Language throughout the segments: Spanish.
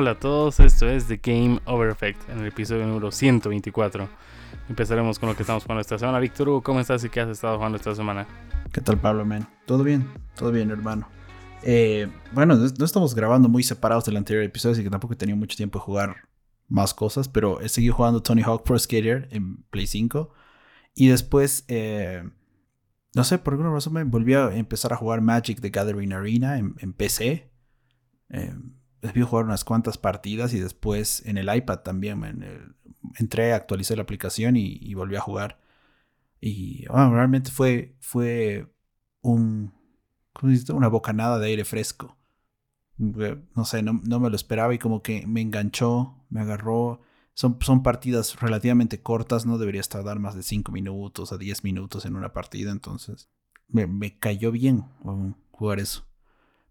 Hola a todos, esto es The Game Over Effect en el episodio número 124. Empezaremos con lo que estamos jugando esta semana. Víctor ¿cómo estás y qué has estado jugando esta semana? ¿Qué tal, Pablo, man? ¿Todo bien? Todo bien, hermano. Eh, bueno, no estamos grabando muy separados del anterior episodio, así que tampoco he tenido mucho tiempo de jugar más cosas, pero he seguido jugando Tony Hawk Pro Skater en Play 5. Y después, eh, no sé, por alguna razón me volví a empezar a jugar Magic the Gathering Arena en, PC. Eh, a jugar unas cuantas partidas y después en el iPad también. En entré, actualicé la aplicación y, volví a jugar. Y realmente fue, fue un, una bocanada de aire fresco. No sé, no, me lo esperaba y como que me enganchó, me agarró. Son, son partidas relativamente cortas, no debería tardar más de 5 minutos a 10 minutos en una partida, entonces me, me cayó bien jugar eso.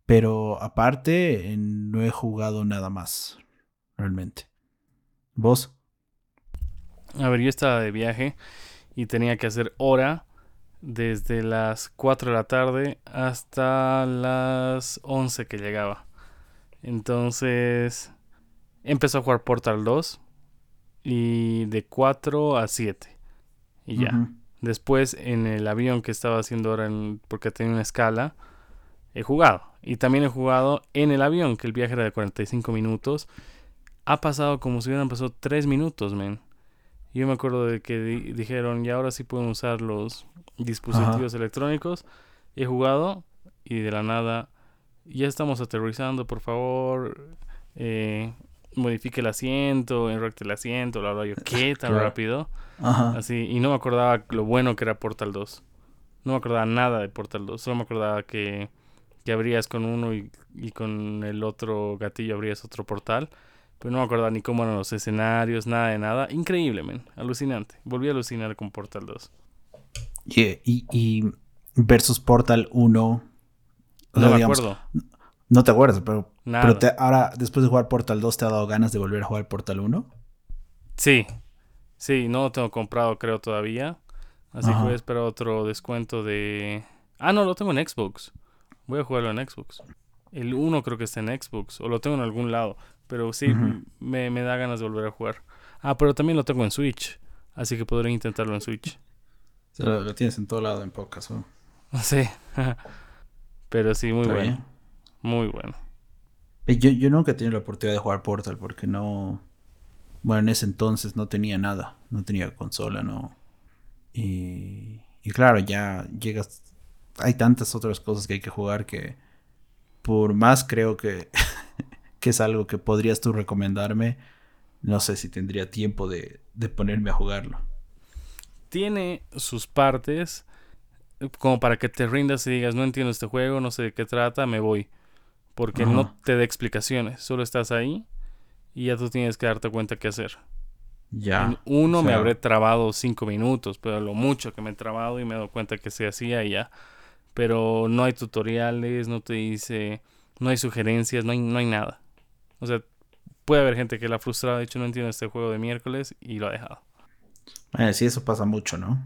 Pero aparte, no he jugado nada más, realmente. ¿Vos? A ver, yo estaba de viaje y tenía que hacer hora desde las 4 de la tarde hasta las 11 que llegaba. Entonces empezó a jugar Portal 2 y de 4 a 7 y ya. Después en el avión que estaba haciendo ahora porque tenía una escala he jugado. Y también he jugado en el avión, que el viaje era de 45 minutos. Ha pasado como si hubieran pasado 3 minutos, men. Yo me acuerdo de que dijeron, y ahora sí pueden usar los dispositivos electrónicos. He jugado y de la nada, ya estamos aterrizando, por favor. Eh, modifique el asiento, enrecte el asiento, bla, bla. Yo, ¿qué? Tan rápido. Así, y no me acordaba lo bueno que era Portal 2. No me acordaba nada de Portal 2. Solo me acordaba que que abrías con uno y, con el otro gatillo abrías otro portal. Pero no me acuerdo ni cómo eran los escenarios, nada de nada. Increíble, men. Alucinante. Volví a alucinar con Portal 2. y, versus Portal 1. No me acuerdo. No te acuerdas, pero, pero ahora, después de jugar Portal 2, ¿te ha dado ganas de volver a jugar Portal 1? Sí. Sí, no lo tengo comprado, creo, todavía. Así que voy a esperar otro descuento de. Ah, no, lo tengo en Xbox. Voy a jugarlo en Xbox. El 1 creo que está en Xbox. O lo tengo en algún lado. Pero sí, me, da ganas de volver a jugar. Ah, pero también lo tengo en Switch. Así que podré intentarlo en Switch. lo, tienes en todo lado en podcast, ¿no? Sí. pero sí, muy bueno. Muy bueno. Yo, yo nunca he tenido la oportunidad de jugar Portal porque no... Bueno, en ese entonces no tenía nada. No tenía consola, no. Y, y claro, ya llegas hay tantas otras cosas que hay que jugar que por más creo que, que es algo que podrías tú recomendarme, no sé si tendría tiempo de, ponerme a jugarlo. Tiene sus partes como para que te rindas y digas, no entiendo este juego, no sé de qué trata, me voy. Porque no te da explicaciones, solo estás ahí y ya tú tienes que darte cuenta qué hacer. Ya. uno me habré trabado cinco minutos, pero lo mucho que me he trabado y me he dado cuenta que se hacía y ya pero no hay tutoriales, no te dice, no hay sugerencias, no hay, no hay nada. O sea, puede haber gente que la ha frustrado, de hecho no entiende este juego de miércoles y lo ha dejado. Eh, sí, eso pasa mucho, ¿no?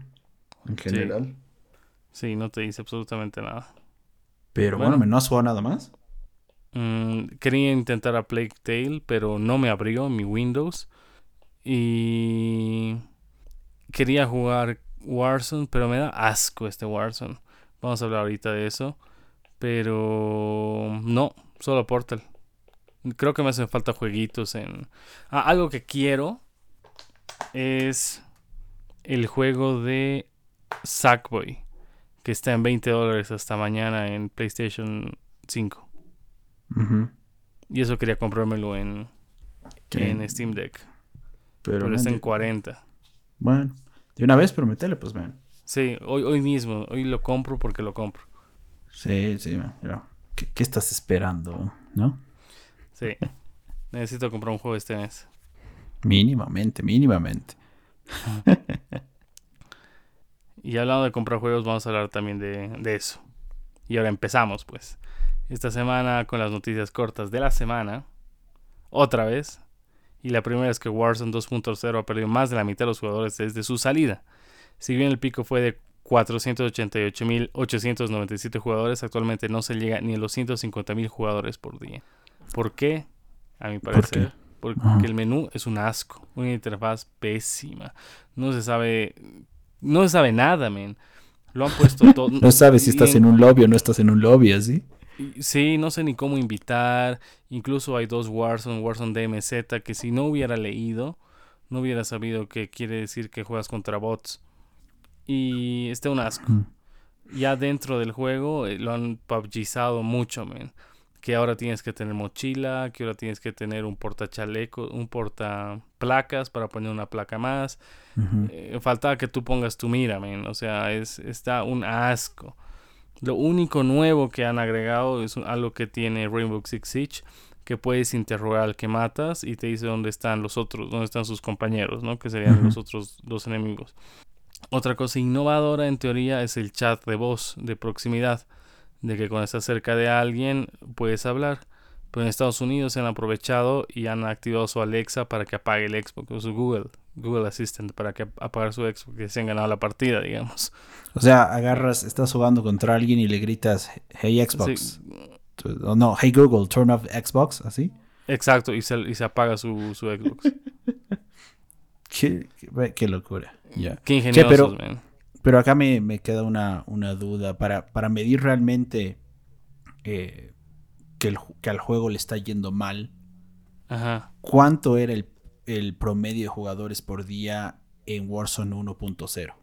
En general. Sí, no te dice absolutamente nada. Pero bueno, ¿no has jugado nada más? Mm, quería intentar a Plague Tale, pero no me abrió mi Windows. Y quería jugar Warzone, pero me da asco este Warzone. Vamos a hablar ahorita de eso. Pero no, solo Portal. Creo que me hacen falta jueguitos en... Ah, algo que quiero es el juego de Sackboy. Que está en 20 dólares hasta mañana en PlayStation 5. Y eso quería comprármelo en, en Steam Deck. Pero, está en 40. Bueno, de una vez prometele, pues ven. Sí, hoy, hoy mismo, hoy lo compro porque lo compro. Sí, sí, pero ¿qué, estás esperando? ¿No? Sí, necesito comprar un juego este mes. Mínimamente, mínimamente. y hablando de comprar juegos, vamos a hablar también de, de eso. Y ahora empezamos, pues. Esta semana con las noticias cortas de la semana. Otra vez. Y la primera es que Warzone 2.0 ha perdido más de la mitad de los jugadores desde su salida. Si bien el pico fue de 488.897 jugadores, actualmente no se llega ni a los 150.000 jugadores por día. ¿Por qué? a mi parecer. Porque el menú es un asco, una interfaz pésima. No se sabe, no se sabe nada, men. Lo han puesto todo. no sabes si estás en un lobby o no estás en un lobby, así. Sí, no sé ni cómo invitar. Incluso hay dos Warzone, Warzone DMZ, que si no hubiera leído, no hubiera sabido que quiere decir que juegas contra bots. Y este un asco. Ya dentro del juego eh, lo han PUBGizado mucho, men que ahora tienes que tener mochila, que ahora tienes que tener un portachaleco, un porta placas para poner una placa más. Eh, falta que tú pongas tu mira, man. O sea, es, está un asco. Lo único nuevo que han agregado es algo que tiene Rainbow Six Siege, que puedes interrogar al que matas y te dice dónde están los otros, dónde están sus compañeros, ¿no? Que serían los otros dos enemigos. Otra cosa innovadora en teoría es el chat de voz de proximidad de que cuando estás cerca de alguien puedes hablar. Pero en Estados Unidos se han aprovechado y han activado su Alexa para que apague el Xbox, o su Google, Google Assistant, para que apague su Xbox, que se han ganado la partida, digamos. O sea, agarras, estás jugando contra alguien y le gritas, hey Xbox. O no, hey Google, turn off Xbox, así. Exacto, y se, y se apaga su, su Xbox. qué, qué, locura. Qué ingeniosos, pero acá me, queda una, duda. Para, para, medir realmente eh, que, el, que, al juego le está yendo mal, ¿cuánto era el, promedio de jugadores por día en Warzone 1.0?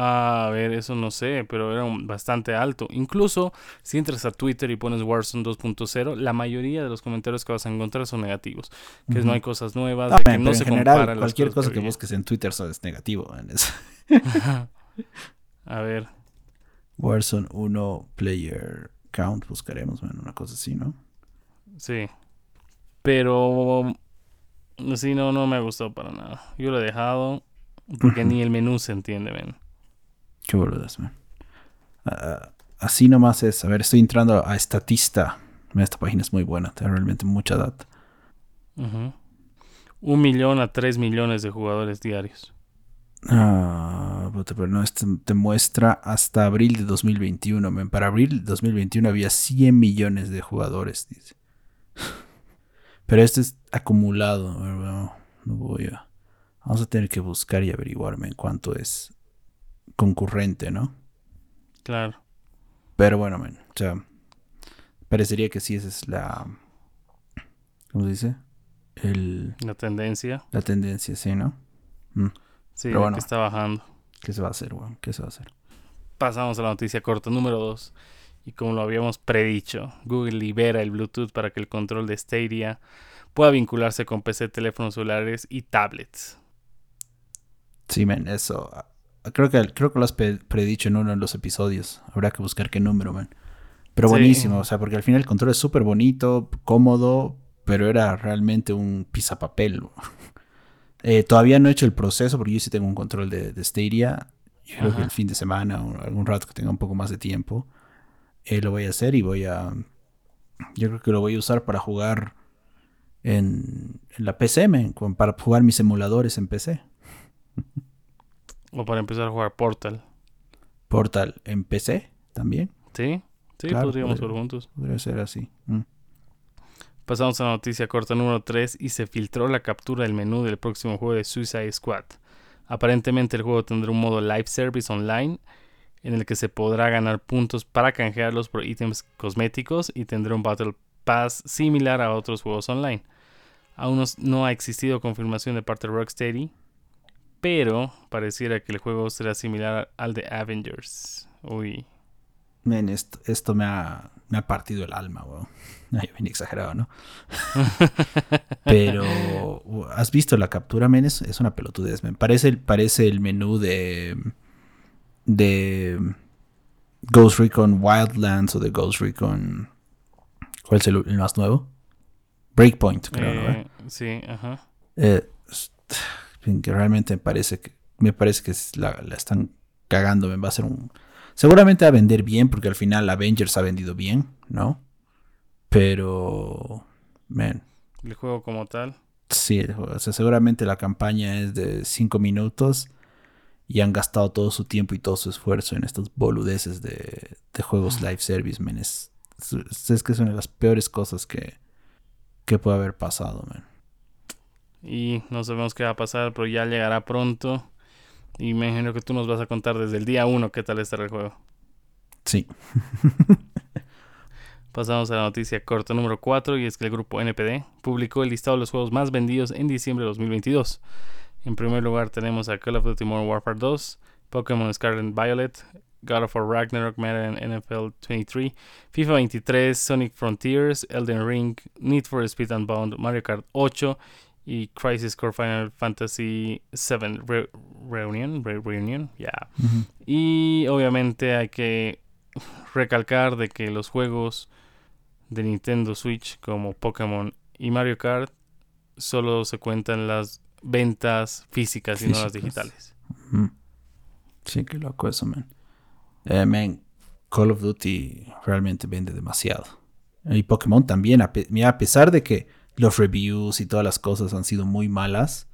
A ver, eso no sé, pero era bastante alto. Incluso si entras a Twitter y pones Warzone 2.0, la mayoría de los comentarios que vas a encontrar son negativos. Que no hay cosas nuevas, ah, que no se general, Cualquier cosa que, busques en Twitter es negativo. En eso. A ver. Warzone 1 player count, buscaremos, una cosa así, ¿no? Sí. Pero sí, no, no me ha gustado para nada. Yo lo he dejado porque ni el menú se entiende, ven. Qué boludas, man. Ah, así nomás es. A ver, estoy entrando a Estatista. Esta página es muy buena, tiene realmente mucha data. Un millón a tres millones de jugadores diarios. Ah, pero no, este te muestra hasta abril de 2021. Para abril de 2021 había 100 millones de jugadores, dice. Pero este es acumulado. No, voy a. Vamos a tener que buscar y averiguarme en cuánto es concurrente, ¿no? Claro. Pero bueno, man, o sea, parecería que sí, esa es la. ¿Cómo se dice? El, la tendencia. La tendencia, sí, ¿no? Mm. Sí, Pero bueno, que está bajando. ¿Qué se va a hacer, weón? ¿Qué se va a hacer? Pasamos a la noticia corta número 2. Y como lo habíamos predicho, Google libera el Bluetooth para que el control de Stadia pueda vincularse con PC, teléfonos celulares y tablets. Sí, men, eso. Creo que, creo que lo has predicho en uno de los episodios. Habrá que buscar qué número, man. Pero buenísimo, o sea, porque al final el control es súper bonito, cómodo, pero era realmente un pisapapel. Eh, todavía no he hecho el proceso porque yo sí tengo un control de, de Stadia. Yo creo que el fin de semana o algún rato que tenga un poco más de tiempo eh, lo voy a hacer y voy a... Yo creo que lo voy a usar para jugar en, la PC, para jugar mis emuladores en PC. O para empezar a jugar Portal. Portal en PC también. Sí, sí, podríamos jugar juntos. Podría ser así. Mm. Pasamos a la noticia corta número 3 y se filtró la captura del menú del próximo juego de Suicide Squad. Aparentemente el juego tendrá un modo live service online en el que se podrá ganar puntos para canjearlos por ítems cosméticos y tendrá un Battle Pass similar a otros juegos online. Aún no ha existido confirmación de parte de Rocksteady, pero pareciera que el juego será similar al de Avengers. Uy, Men, esto, me, ha, me, ha, partido el alma, weón. Ay, bien exagerado, ¿no? Pero, ¿has visto la captura, men? Es, una pelotudez, men. Parece, parece el menú de. de. Ghost Recon Wildlands o de Ghost Recon. ¿Cuál es el, más nuevo? Breakpoint, creo, ¿no? Eh, sí, ajá. Eh, que realmente me parece que. Me parece que la, la están cagando. Va a ser un Seguramente va a vender bien porque al final Avengers ha vendido bien, ¿no? Pero, man. El juego como tal. Sí, o sea, seguramente la campaña es de 5 minutos y han gastado todo su tiempo y todo su esfuerzo en estos boludeces de, juegos live service, man. Es, es, que es una de las peores cosas que, qué puede haber pasado, man. Y no sabemos qué va a pasar, pero ya llegará pronto. Y me imagino que tú nos vas a contar desde el día 1 qué tal estará el juego. Sí. Pasamos a la noticia corta número 4 y es que el grupo NPD publicó el listado de los juegos más vendidos en diciembre de 2022. En primer lugar tenemos a Call of Duty Modern Warfare 2, Pokémon Scarlet and Violet, God of War Ragnarok, Madden NFL 23, FIFA 23, Sonic Frontiers, Elden Ring, Need for Speed Unbound, Mario Kart 8 y Crisis Core Final Fantasy 7 Reunion, Reunion, ya. Y obviamente hay que recalcar de que los juegos de Nintendo Switch como Pokémon y Mario Kart solo se cuentan las ventas físicas, y no las digitales. Sí, qué loco eso, man. Eh, man, Call of Duty realmente vende demasiado. Y Pokémon también, a, a pesar de que los reviews y todas las cosas han sido muy malas,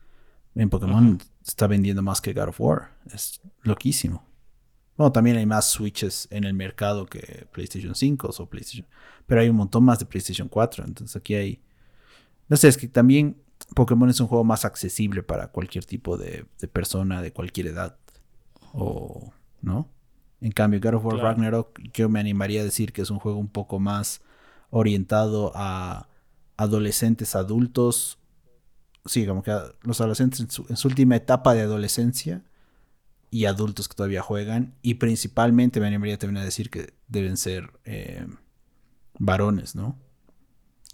en Pokémon está vendiendo más que God of War. Es loquísimo. Bueno, también hay más Switches en el mercado que PlayStation 5 o PlayStation. Pero hay un montón más de PlayStation 4. Entonces aquí hay. No sé, es que también Pokémon es un juego más accesible para cualquier tipo de, persona de cualquier edad. O. ¿No? En cambio, God of War Ragnarok, yo me animaría a decir que es un juego un poco más orientado a adolescentes adultos. Sí, como que los adolescentes en su última etapa de adolescencia y adultos que todavía juegan. Y principalmente me animaría también a decir que deben ser eh, varones, ¿no?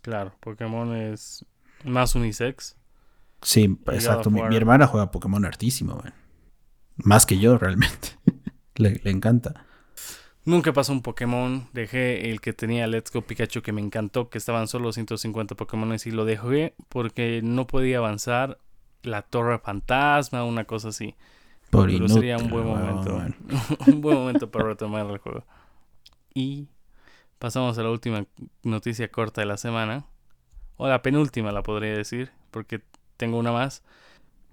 Claro, Pokémon es más unisex. Sí, exacto. Mi, hermana juega Pokémon hartísimo, Más que yo, realmente. le, encanta. Nunca pasó un Pokémon. Dejé el que tenía Let's Go Pikachu que me encantó, que estaban solo 150 Pokémon y lo dejé porque no podía avanzar. La Torre Fantasma, una cosa así. Pero sería un buen momento. un buen momento para retomar el juego. Y pasamos a la última noticia corta de la semana. O la penúltima, la podría decir. Porque tengo una más.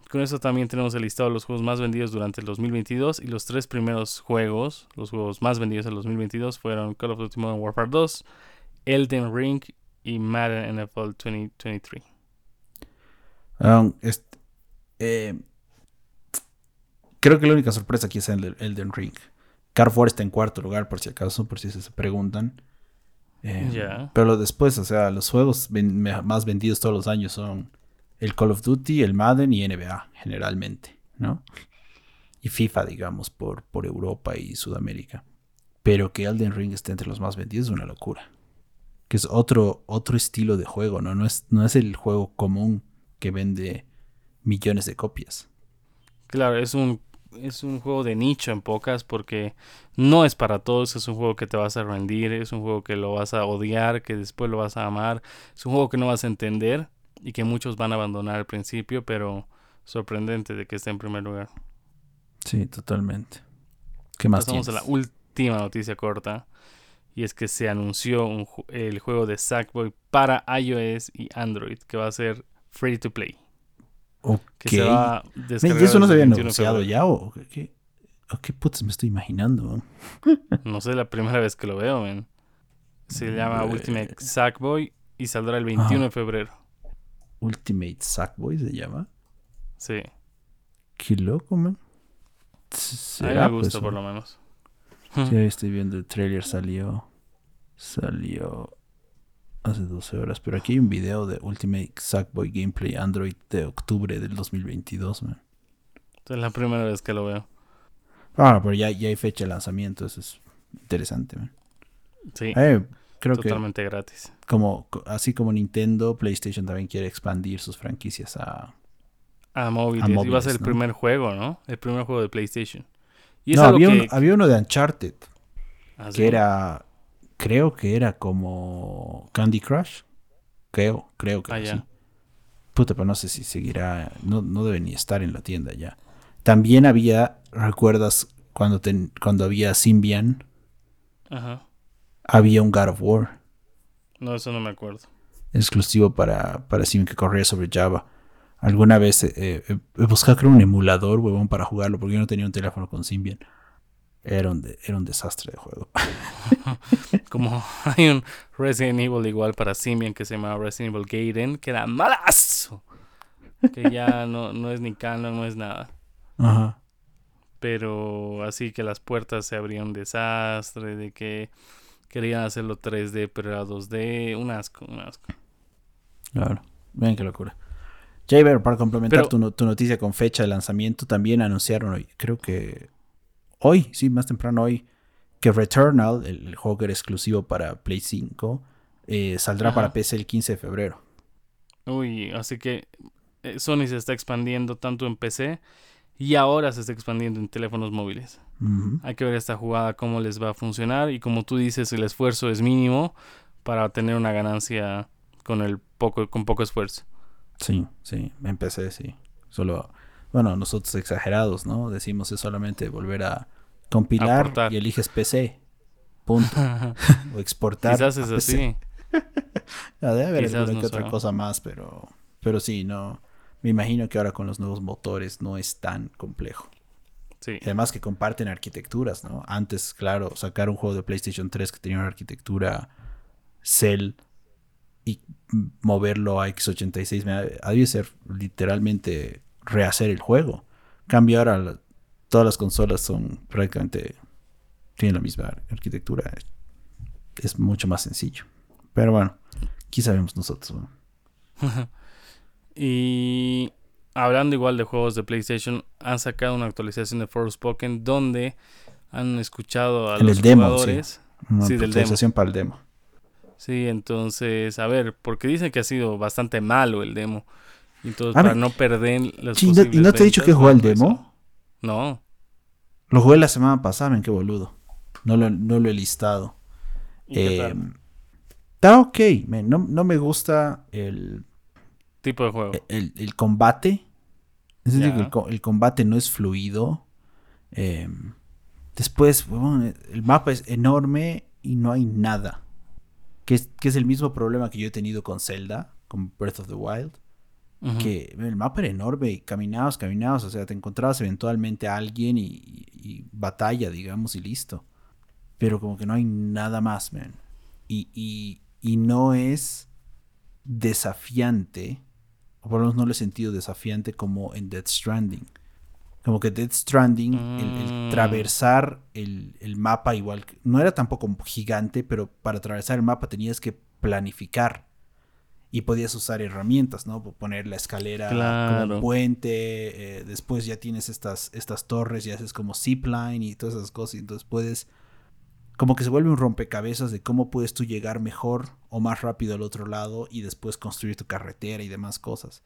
Con eso también tenemos el listado de los juegos más vendidos durante el 2022. Y los tres primeros juegos, los juegos más vendidos en el 2022, fueron Call of Duty Modern Warfare 2, Elden Ring y Madden NFL 2023. Um, eh, Creo que la única sorpresa aquí es el Elden Ring. Carrefour está en cuarto lugar, por si acaso, por si se preguntan. Eh, pero después, o sea, los juegos más vendidos todos los años son el Call of Duty, el Madden y NBA, generalmente, ¿no? Y FIFA, digamos, por, por Europa y Sudamérica. Pero que Elden Ring esté entre los más vendidos es una locura. Que es otro, otro estilo de juego, ¿no? No es, no es el juego común que vende millones de copias. Claro, es un es un juego de nicho en pocas porque no es para todos, es un juego que te vas a rendir, es un juego que lo vas a odiar, que después lo vas a amar, es un juego que no vas a entender y que muchos van a abandonar al principio, pero sorprendente de que esté en primer lugar. Sí, totalmente. ¿Qué más Pasamos a la última noticia corta y es que se anunció el juego de Sackboy para iOS y Android que va a ser free to play. Que se va a ¿Y eso no se había anunciado ya o qué? qué putas me estoy imaginando? no sé, la primera vez que lo veo, man. Se llama Ultimate Sackboy y saldrá el 21 de febrero. Ultimate Sackboy se llama. Sí. Qué loco, man. A mí me gusta, por lo menos. Sí, estoy viendo el trailer, salió. Salió hace 12 horas. Pero aquí hay un video de Ultimate Sackboy Gameplay Android de octubre del 2022, man. Es la primera vez que lo veo. Ah, pero ya, ya hay fecha de lanzamiento, eso es interesante, man. Sí. Eh, creo totalmente gratis. Como, así como Nintendo, PlayStation también quiere expandir sus franquicias a, a móviles. A Iba a ser el primer juego, ¿no? El primer juego de PlayStation. Y no, había, había uno de Uncharted. ¿Ah, que era creo que era como Candy Crush. Creo, creo que ah, sí. Puta, pero no sé si seguirá. No, no debe ni estar en la tienda ya. También había, ¿recuerdas cuando, cuando había Symbian? Ajá. Había un God of War. No, eso no me acuerdo. Exclusivo para, para Symbian que corría sobre Java. Alguna vez eh, eh, he buscado creo un emulador, huevón, para jugarlo, porque yo no tenía un teléfono con Symbian. Era un, era un desastre de juego. Como hay un Resident Evil igual para Simian que se llama Resident Evil Gaiden, que era malazo. Que ya no, no es ni canon, no es nada. Ajá. Pero así que las puertas se abrían un desastre, de que querían hacerlo 3D, pero era 2D. Un asco, un asco. Claro. Ven qué locura. Jaber, para complementar tu, noticia con fecha de lanzamiento, también anunciaron hoy, creo que hoy, sí, más temprano hoy, que Returnal, el, juego que era exclusivo para Play 5, eh, saldrá para PC el 15 de febrero. Uy, así que eh, Sony se está expandiendo tanto en PC y ahora se está expandiendo en teléfonos móviles. Hay que ver esta jugada, cómo les va a funcionar y como tú dices, el esfuerzo es mínimo para tener una ganancia con el poco, con poco esfuerzo. Sí, sí, empecé, sí. Solo, bueno, nosotros exagerados, ¿no? Decimos es solamente volver a compilar y eliges PC. Punto. o exportar. Quizás es así. debe haber alguna otra cosa más, pero, pero sí, no. Me imagino que ahora con los nuevos motores no es tan complejo. Sí. Además que comparten arquitecturas, ¿no? Antes, claro, sacar un juego de PlayStation 3 que tenía una arquitectura Cell y moverlo a x86 ha de ser literalmente rehacer el juego. Cambio ahora todas las consolas son prácticamente tienen la misma arquitectura. Es mucho más sencillo. Pero bueno, aquí sabemos nosotros. y hablando igual de juegos de PlayStation, han sacado una actualización de Forspoken donde han escuchado a los jugadores. Una actualización para el demo. Sí, entonces, a ver, porque dicen que ha sido bastante malo el demo. Entonces, para no perder las ¿Y no te he dicho que jugué el demo? No. Lo jugué la semana pasada, men, qué boludo. No lo, no lo he listado. Eh, está ok, No, me gusta el... Tipo de juego. El, combate. Es decir, que el, combate no es fluido. Em, después, el mapa es enorme y no hay nada que es, el mismo problema que yo he tenido con Zelda, con Breath of the Wild. Que el mapa era enorme y caminabas, caminabas, o sea, te encontrabas eventualmente a alguien y, batalla, digamos, y listo. Pero como que no hay nada más, man. Y, y, no es desafiante, o por lo menos no lo he sentido desafiante como en Death Stranding. Como que Death Stranding, el, mm. traversar el, mapa igual, no era tampoco gigante, pero para atravesar el mapa tenías que planificar y podías usar herramientas, ¿no? Poner la escalera como un puente, eh, después ya tienes estas, estas torres y haces como zipline y todas esas cosas, y entonces puedes, como que se vuelve un rompecabezas de cómo puedes tú llegar mejor o más rápido al otro lado y después construir tu carretera y demás cosas.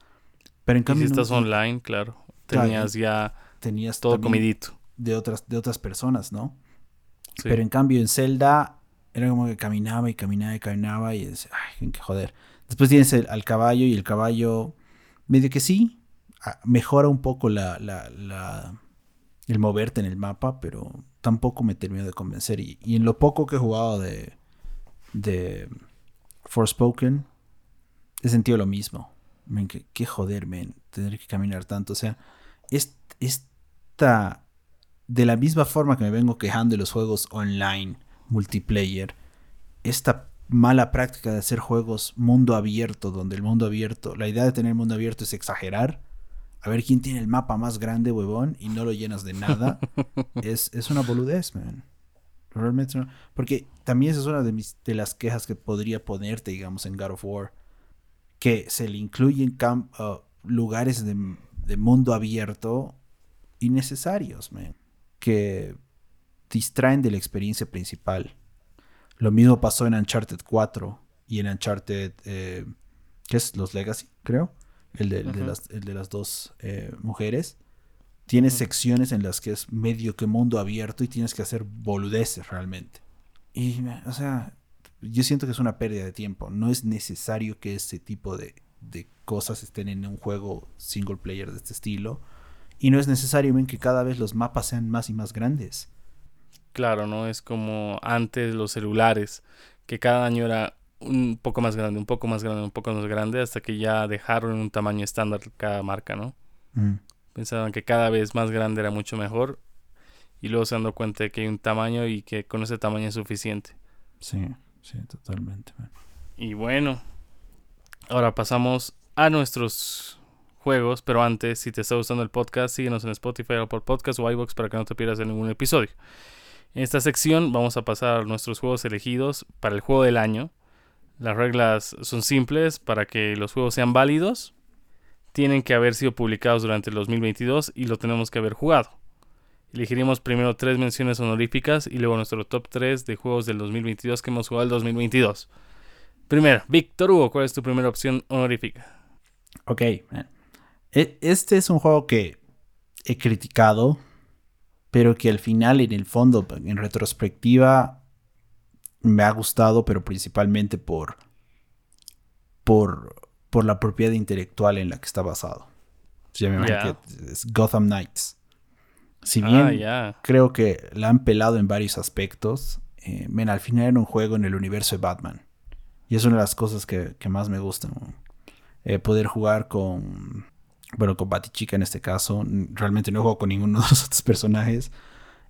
Pero en cambio... si estás online, claro, tenías ya tenías todo comidito. De otras, de otras personas, ¿no? Pero en cambio en Zelda era como que caminaba y caminaba y caminaba y decía, ay, qué joder. Después tienes al caballo y el caballo medio que sí, mejora un poco la, la, el moverte en el mapa, pero tampoco me terminó de convencer. Y, en lo poco que he jugado de, de Forspoken, he sentido lo mismo. Men, qué, joder, men, tener que caminar tanto. O sea, es, es de la misma forma que me vengo quejando de los juegos online, multiplayer, esta mala práctica de hacer juegos mundo abierto, donde el mundo abierto, la idea de tener mundo abierto es exagerar, a ver quién tiene el mapa más grande, huevón, y no lo llenas de nada, es, una boludez, man. Realmente no. Porque también esa es una de, mis, de las quejas que podría ponerte, digamos, en God of War. Que se le incluyen uh, lugares de, de, mundo abierto innecesarios, que distraen de la experiencia principal. Lo mismo pasó en Uncharted 4 y en Uncharted, eh, ¿qué es? Los Legacy, creo. El de, las, dos eh, mujeres. Tienes secciones en las que es medio que mundo abierto y tienes que hacer boludeces realmente. Y, o sea, yo siento que es una pérdida de tiempo. No es necesario que ese tipo de, de cosas estén en un juego single player de este estilo y no es necesario que cada vez los mapas sean más y más grandes. Claro, ¿no? Es como antes los celulares, que cada año era un poco más grande, un poco más grande, un poco más grande, hasta que ya dejaron un tamaño estándar cada marca, ¿no? Mm. Pensaban que cada vez más grande era mucho mejor y luego se dando cuenta de que hay un tamaño y que con ese tamaño es suficiente. Sí, sí, totalmente. Y bueno, ahora pasamos a nuestros juegos, pero antes, si te está gustando el podcast, síguenos en Spotify o por podcast o iVoox para que no te pierdas en ningún episodio. En esta sección vamos a pasar a nuestros juegos elegidos para el juego del año. Las reglas son simples para que los juegos sean válidos. Tienen que haber sido publicados durante el 2022 y lo tenemos que haber jugado. Elegiremos primero tres menciones honoríficas y luego nuestro top 3 de juegos del 2022 que hemos jugado el 2022. Primero, Víctor Hugo, ¿cuál es tu primera opción honorífica? Ok, e, este es un juego que he criticado, pero que al final, en el fondo, en retrospectiva, me ha gustado, pero principalmente por, por, por la propiedad intelectual en la que está basado. Se llama Gotham Knights. Si ah, bien creo que la han pelado en varios aspectos, eh, al final era un juego en el universo de Batman. Y es una de las cosas que, más me gustan. Eh, poder jugar con, bueno, con Batichica en este caso. Realmente no juego con ninguno de los otros personajes.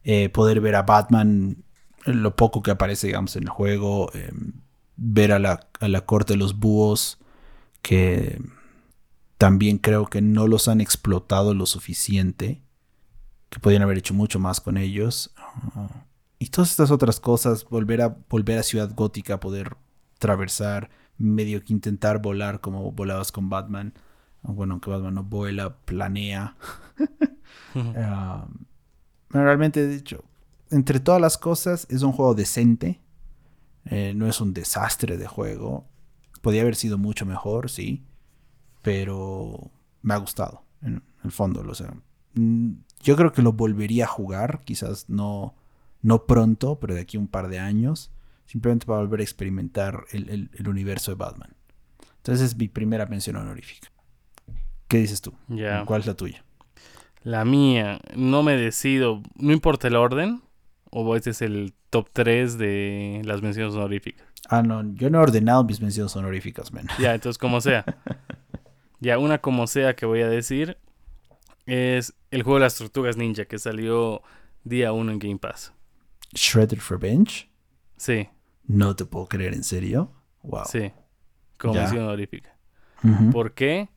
Eh, poder ver a Batman, lo poco que aparece, digamos, en el juego. Em, ver a la, a la corte de los búhos, que también creo que no los han explotado lo suficiente que podían haber hecho mucho más con ellos. y todas estas otras cosas, volver a, volver a Ciudad Gótica, poder atravesar, medio que intentar volar como volabas con Batman. Bueno, aunque Batman no vuela, planea. Ah, realmente, de hecho, entre todas las cosas, es un juego decente. Eh, no es un desastre de juego. Podría haber sido mucho mejor, sí. Pero me ha gustado, en el fondo. O sea, mm, yo creo que lo volvería a jugar, quizás no, no pronto, pero de aquí a un par de años, simplemente para volver a experimentar el, universo de Batman. Entonces es mi primera mención honorífica. ¿Qué dices tú? ¿Cuál es la tuya? La mía, no me decido, no importa el orden, o este es el top 3 de las menciones honoríficas. Ah, no, yo no he ordenado mis menciones honoríficas, man. Ya, entonces como sea. ya, una como sea que voy a decir es el juego de las tortugas ninja que salió día 1 en Game Pass. Shredded Revenge. Sí. No te puedo creer, ¿en serio? Wow. Sí. Como mención honorífica. ¿Por qué?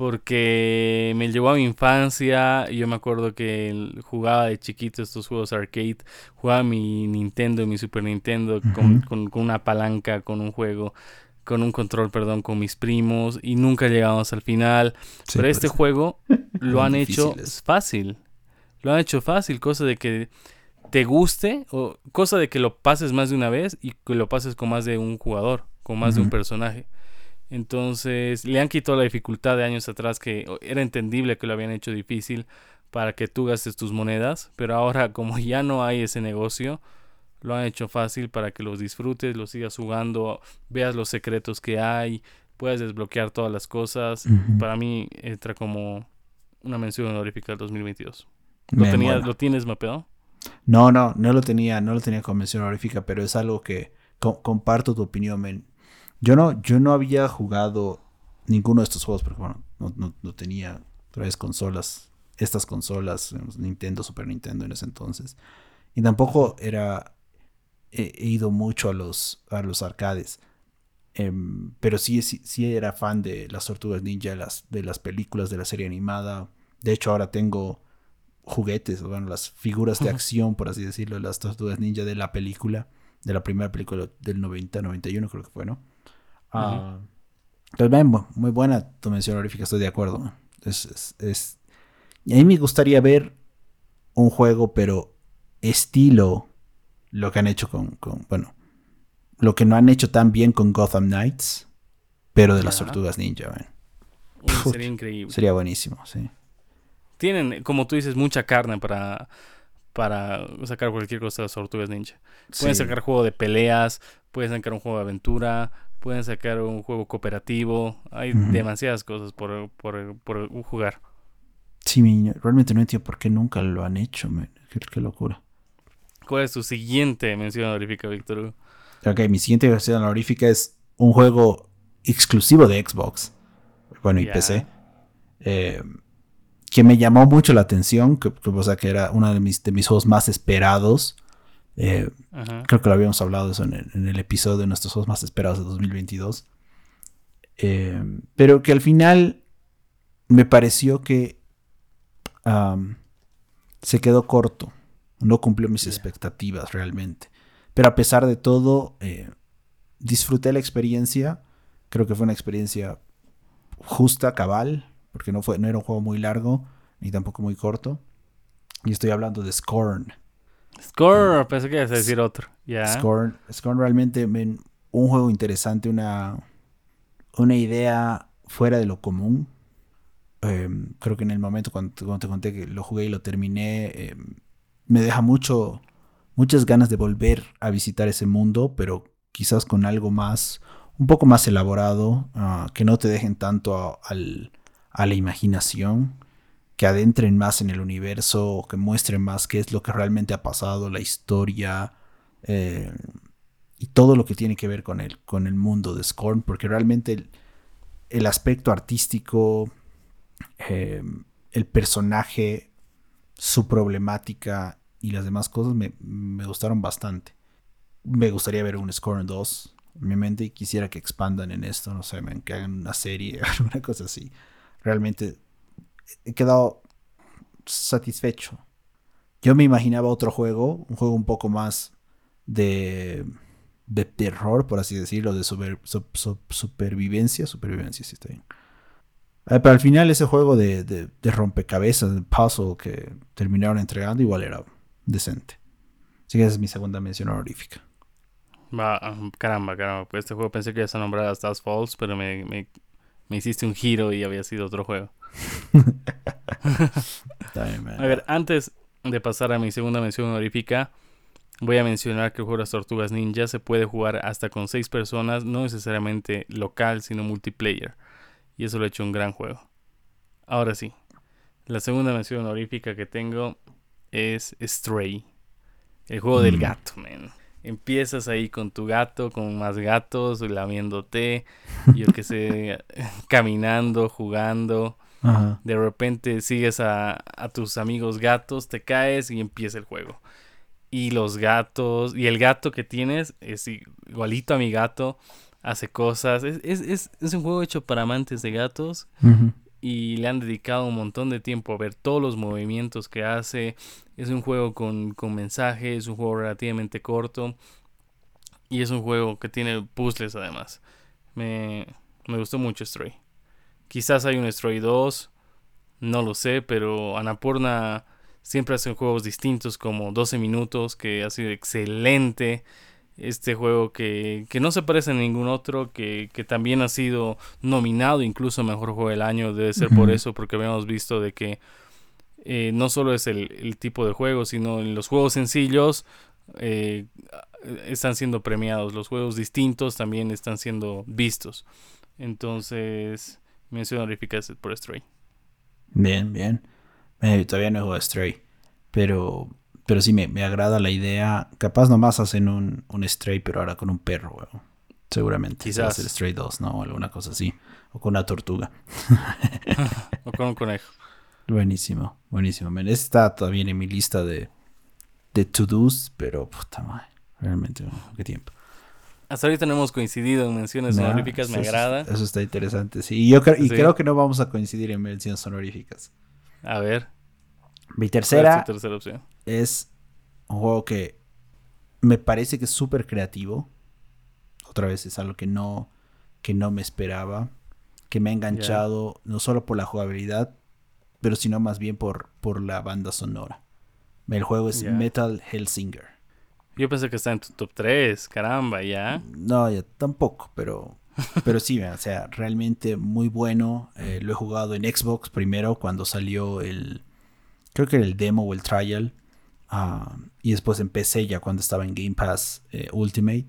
Porque me llevó a mi infancia. Yo me acuerdo que jugaba de chiquito estos juegos arcade. Jugaba mi Nintendo y mi Super Nintendo con, con, una palanca, con un juego con un control, perdón, con mis primos y nunca llegamos al final. Pero este juego lo han hecho fácil. Lo han hecho fácil, cosa de que te guste o cosa de que lo pases más de una vez y que lo pases con más de un jugador, con más de un personaje. Entonces le han quitado la dificultad de años atrás que era entendible que lo habían hecho difícil para que tú gastes tus monedas, pero ahora como ya no hay ese negocio, lo han hecho fácil para que los disfrutes, los sigas jugando, veas los secretos que hay, puedas desbloquear todas las cosas. Para mí entra como una mención honorífica del 2022. ¿Lo, ¿Lo tienes mapeado? No, no, no lo tenía, no lo tenía como mención honorífica, pero es algo que comparto tu opinión, men. Yo no, yo no había jugado ninguno de estos juegos porque bueno, no, no, tenía tres consolas, estas consolas, Nintendo, Super Nintendo en ese entonces. Y tampoco era he, ido mucho a los, a los arcades. Em, pero sí, sí, era fan de las Tortugas Ninja, de las, de las películas de la serie animada. De hecho, ahora tengo juguetes, bueno, las figuras de acción, por así decirlo, de las Tortugas Ninja de la película, de la primera película del 90, 91 creo que fue, ¿no? Uh muy buena tu mención honorífica, estoy de acuerdo. Es, es, Y a mí me gustaría ver un juego, pero estilo lo que han hecho con, bueno, lo que no han hecho tan bien con Gotham Knights, pero de las tortugas ninja, sería increíble. Sería buenísimo, sí. Tienen, como tú dices, mucha carne para, para sacar cualquier cosa de las tortugas ninja. Pueden sacar juego de peleas, pueden sacar un juego de aventura, pueden sacar un juego cooperativo. Hay demasiadas cosas por, por, por, jugar. Sí, realmente no entiendo por qué nunca lo han hecho, qué locura. ¿Cuál es tu siguiente mención honorífica, Víctor? Ok, mi siguiente mención honorífica es un juego exclusivo de Xbox. Bueno, y PC. Eh, que me llamó mucho la atención, que, o sea, que era uno de mis, de mis juegos más esperados Eh, creo que lo habíamos hablado eso en el, episodio de nuestros juegos más esperados de 2022. Eh, pero que al final me pareció que se quedó corto. No cumplió mis expectativas realmente. Pero a pesar de todo, eh, disfruté la experiencia. Creo que fue una experiencia justa, cabal, porque no, fue, no era un juego muy largo ni tampoco muy corto. Y estoy hablando de Scorn. Scorn, pensé que ibas a decir otro. Scorn, Scorn realmente un juego interesante, una, una idea fuera de lo común. Em, creo que en el momento cuando, te conté que lo jugué y lo terminé, em, me deja mucho, muchas ganas de volver a visitar ese mundo, pero quizás con algo más, un poco más elaborado, ah, que no te dejen tanto a, a, la imaginación, que adentren más en el universo, que muestren más qué es lo que realmente ha pasado, la historia eh, y todo lo que tiene que ver con el, con el mundo de Scorn, porque realmente el, aspecto artístico, eh, el personaje, su problemática y las demás cosas me, gustaron bastante. Me gustaría ver un Scorn 2 en mi mente y quisiera que expandan en esto, no sé, que hagan una serie, alguna cosa así. Realmente he quedado satisfecho. Yo me imaginaba otro juego, un juego un poco más de, de terror, por así decirlo, de supervivencia. Supervivencia, sí está bien. Eh, pero al final ese juego de, de, rompecabezas, de puzzle que terminaron entregando, igual era decente. Así que esa es mi segunda mención honorífica. Va, caramba, caramba. Este juego pensé que ibas a nombrar a Stars Falls, pero me, me, hiciste un giro y había sido otro juego. a ver, antes de pasar a mi segunda mención honorífica, voy a mencionar que el juego de las Tortugas Ninja se puede jugar hasta con seis personas, no necesariamente local, sino multiplayer. Y eso lo ha hecho un gran juego. Ahora sí, la segunda mención honorífica que tengo es Stray. El juego del mm. gato, man. Empiezas ahí con tu gato, con más gatos, lamiéndote, yo que sé, caminando, jugando. De repente sigues a, tus amigos gatos, te caes y empieza el juego. Y los gatos, y el gato que tienes es igualito a mi gato, hace cosas. Es, un juego hecho para amantes de gatos y le han dedicado un montón de tiempo a ver todos los movimientos que hace. Es un juego con, con mensaje, es un juego relativamente corto y es un juego que tiene puzzles además. Me, me gustó mucho Stray. Quizás hay un Stray 2, no lo sé, pero Anapurna siempre hace juegos distintos como 12 minutos, que ha sido excelente este juego que, no se parece a ningún otro, que, también ha sido nominado incluso Mejor Juego del Año, debe ser por eso, porque habíamos visto de que eh, no solo es el, tipo de juego, sino en los juegos sencillos eh, están siendo premiados, los juegos distintos también están siendo vistos. Entonces, mención honorífica por Stray. Bien, bien. Eh, todavía no he jugado Stray, pero pero sí me, agrada la idea. Capaz nomás hacen un, un Stray, pero ahora con un perro, weón. Seguramente. Quizás. el Stray 2, ¿no? O alguna cosa así. O con una tortuga. o con un conejo. Buenísimo, buenísimo. Man. Está todavía en mi lista de, de to-dos, pero puta madre. Realmente, qué tiempo. Hasta ahorita no hemos coincidido en menciones honoríficas, me agrada. Eso está interesante, sí. Y yo y creo que no vamos a coincidir en menciones honoríficas. A ver. Mi tercera, tercera opción? Es un juego que me parece que es súper creativo. Otra vez es algo que no, que no me esperaba. Que me ha enganchado no solo por la jugabilidad, pero sino más bien por, por la banda sonora. El juego es Metal Hellsinger. Yo pensé que está en tu top 3, caramba, ya. No, ya tampoco, pero, pero sí, o sea, realmente muy bueno. Eh, lo he jugado en Xbox primero cuando salió el, creo que era el demo o el trial. Ah, y después empecé ya cuando estaba en Game Pass eh, Ultimate.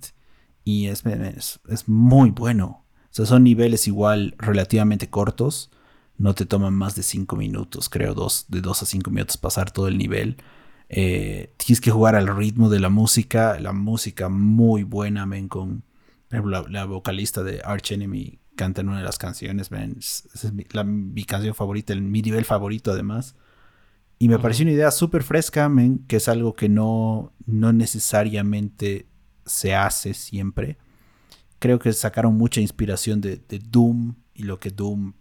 Y es, es, muy bueno. O sea, son niveles igual relativamente cortos. No te toman más de 5 minutos, creo, dos, de 2 a 5 minutos pasar todo el nivel. Eh, tienes que jugar al ritmo de la música. La música muy buena, men, con la, vocalista de Arch Enemy canta en una de las canciones, Es, mi, canción favorita, mi nivel favorito además. Y me pareció una idea súper fresca, que es algo que no, no necesariamente se hace siempre. Creo que sacaron mucha inspiración de, Doom y lo que Doom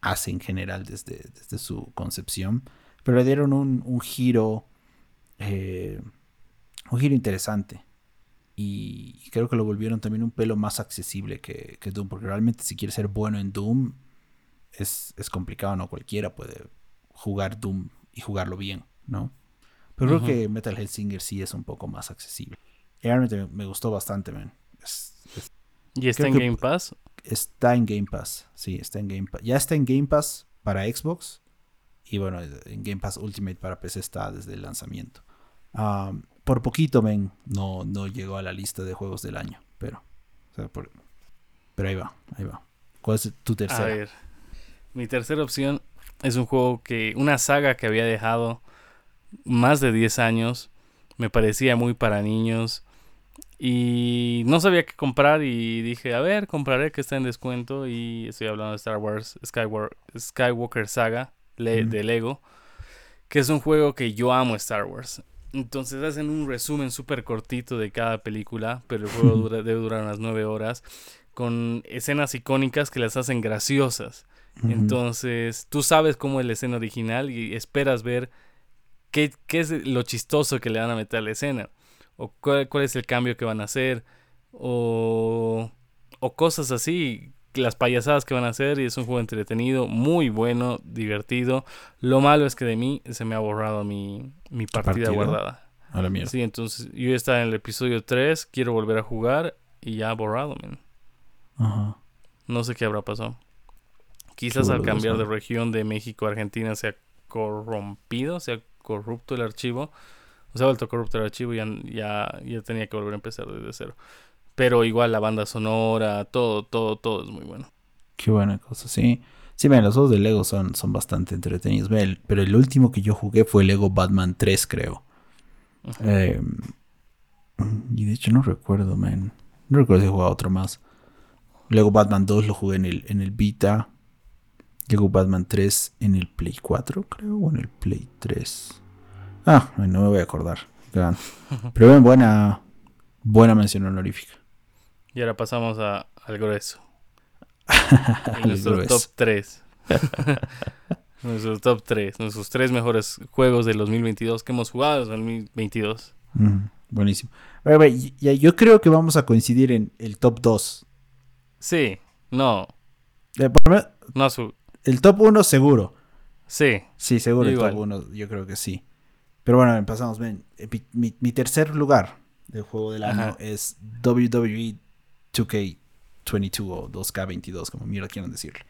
hace en general desde, desde su concepción. Pero le dieron un, giro. Eh, un giro interesante. Y creo que lo volvieron también un pelo más accesible que, que Doom. Porque realmente si quieres ser bueno en Doom, es, es complicado, no cualquiera puede jugar Doom y jugarlo bien, ¿no? Pero creo que Metal Hellsinger sí es un poco más accesible. realmente me gustó bastante, man. ¿Y está en Game Pass? Está en Game Pass, sí, está en Game Pass. Ya está en Game Pass para Xbox. Y bueno, en Game Pass Ultimate para PC está desde el lanzamiento. por poquito, men, no, no llegó a la lista de juegos del año. Pero, pero ahí va, ahí va. ¿Cuál es tu tercera? A ver, mi tercera opción es un juego que, una saga que había dejado más de 10 años. Me parecía muy para niños. Y no sabía qué comprar y dije, a ver, compraré que está en descuento. Y estoy hablando de Star Wars Skywalker, Saga de Lego. Que es un juego que yo amo Star Wars. Entonces hacen un resumen súper cortito de cada película, pero el juego debe durar unas 9 horas, con escenas icónicas que las hacen graciosas. Entonces, tú sabes cómo es la escena original y esperas ver qué, es lo chistoso que le van a meter a la escena. O cuál, es el cambio que van a hacer. O, o cosas así. Las payasadas que van a hacer. Y es un juego entretenido, muy bueno, divertido. Lo malo es que de mí se me ha borrado mi, partida, guardada. A la mierda. Sí, entonces yo estaba en el episodio 3. Quiero volver a jugar. Y ya ha borrado, Ajá. No sé qué habrá pasado. Quizás al cambiar de región de México a Argentina se ha corrompido, se ha corrupto el archivo. O se ha vuelto corrupto el archivo y ya, ya, tenía que volver a empezar desde cero. Pero igual la banda sonora, todo, todo, todo es muy bueno. Qué buena cosa, sí. Sí, ven, los juegos de Lego son, son bastante entretenidos. pero el último que yo jugué fue Lego Batman 3, creo. Em, y de hecho no recuerdo, man. No recuerdo si he jugado otro más. Lego Batman 2 lo jugué en el, en el Vita. Llegó Batman 3 en el Play 4, creo, o en el Play 3. Ah, no me voy a acordar. Pero bien, buena, buena mención honorífica. Y ahora pasamos al grueso. nuestro top 3. nuestro top 3. Nuestros tres mejores juegos del 2022 que hemos jugado en 2022. buenísimo. yo creo que vamos a coincidir en el top 2. Sí, no. no, su, el top 1 seguro. Sí. Sí, seguro el top 1, yo creo que sí. Pero bueno, empezamos bien. Eh, mi, tercer lugar del juego del año es WWE 2K22 o 2K22, como mira quieren decirle.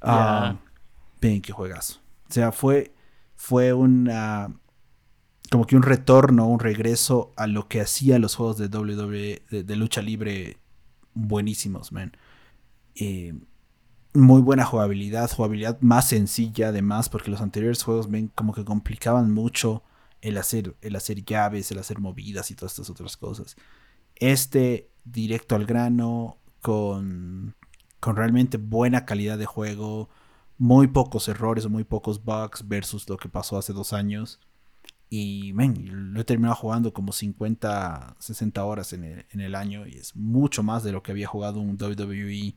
Ah, bien, qué juegazo. O sea, fue, fue una. Como que un retorno, un regreso a lo que hacía los juegos de WWE, de, lucha libre buenísimos, man. Eh, muy buena jugabilidad, jugabilidad más sencilla además, porque los anteriores juegos ven como que complicaban mucho el hacer, el hacer llaves, el hacer movidas y todas estas otras cosas. Este directo al grano, con, con realmente buena calidad de juego, muy pocos errores o muy pocos bugs versus lo que pasó hace dos años. Y, men, lo he terminado jugando como 50, 60 horas en el, en el año y es mucho más de lo que había jugado un WWE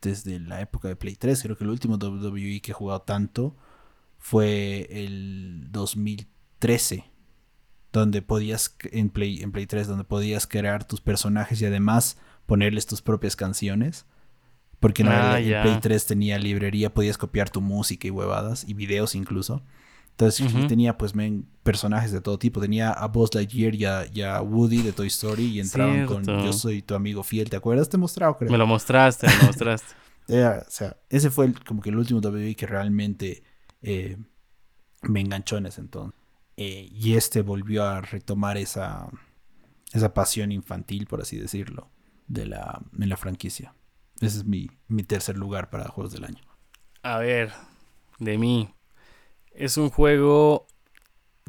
desde la época de Play 3. Creo que el último WWE que he jugado tanto fue el 2013, donde podías, en Play, en Play 3, donde podías crear tus personajes y además ponerles tus propias canciones. Porque no ah, el, Play 3 tenía librería, podías copiar tu música y huevadas, y videos incluso. Entonces tenía pues personajes de todo tipo. Tenía a Buzz Lightyear y a, Woody de Toy Story y entraban con Yo soy tu amigo fiel. ¿Te acuerdas? Te he mostrado, creo. Me lo mostraste, me lo mostraste. o sea, ese fue como que el último WWE que realmente eh, me enganchó en ese entonces. Eh, y este volvió a retomar esa, esa pasión infantil, por así decirlo, de la, la franquicia. Ese es mi, mi tercer lugar para Juegos del Año. A ver, de mí, es un juego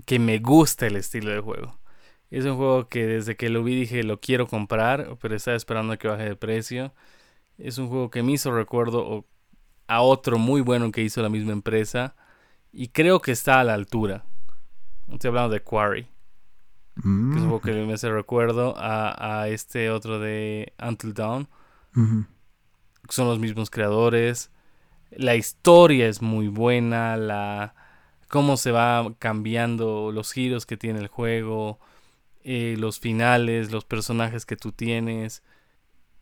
que me gusta el estilo de juego. Es un juego que desde que lo vi dije lo quiero comprar, pero estaba esperando a que baje de precio. Es un juego que me hizo recuerdo a otro muy bueno que hizo la misma empresa. Y creo que está a la altura. Estoy hablando de Quarry. Que es un juego que me hace recuerdo a, este otro de Until Dawn. Son los mismos creadores. La historia es muy buena. La cómo se va cambiando los giros que tiene el juego. Eh, los finales, los personajes que tú tienes.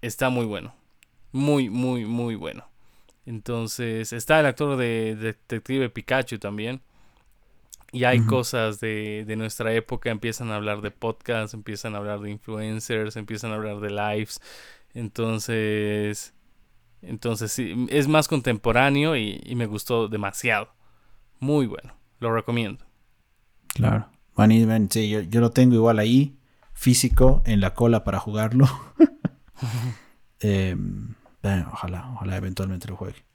Está muy bueno. Muy, muy, muy bueno. Entonces, está el actor de Detective Pikachu también. Y hay cosas de, de, nuestra época, empiezan a hablar de podcasts, empiezan a hablar de influencers, empiezan a hablar de lives. Entonces, entonces sí, es más contemporáneo y, me gustó demasiado. Muy bueno, lo recomiendo. Claro. Sí, yo, yo, lo tengo igual ahí, físico, en la cola para jugarlo. eh, ojalá, ojalá eventualmente lo juegue.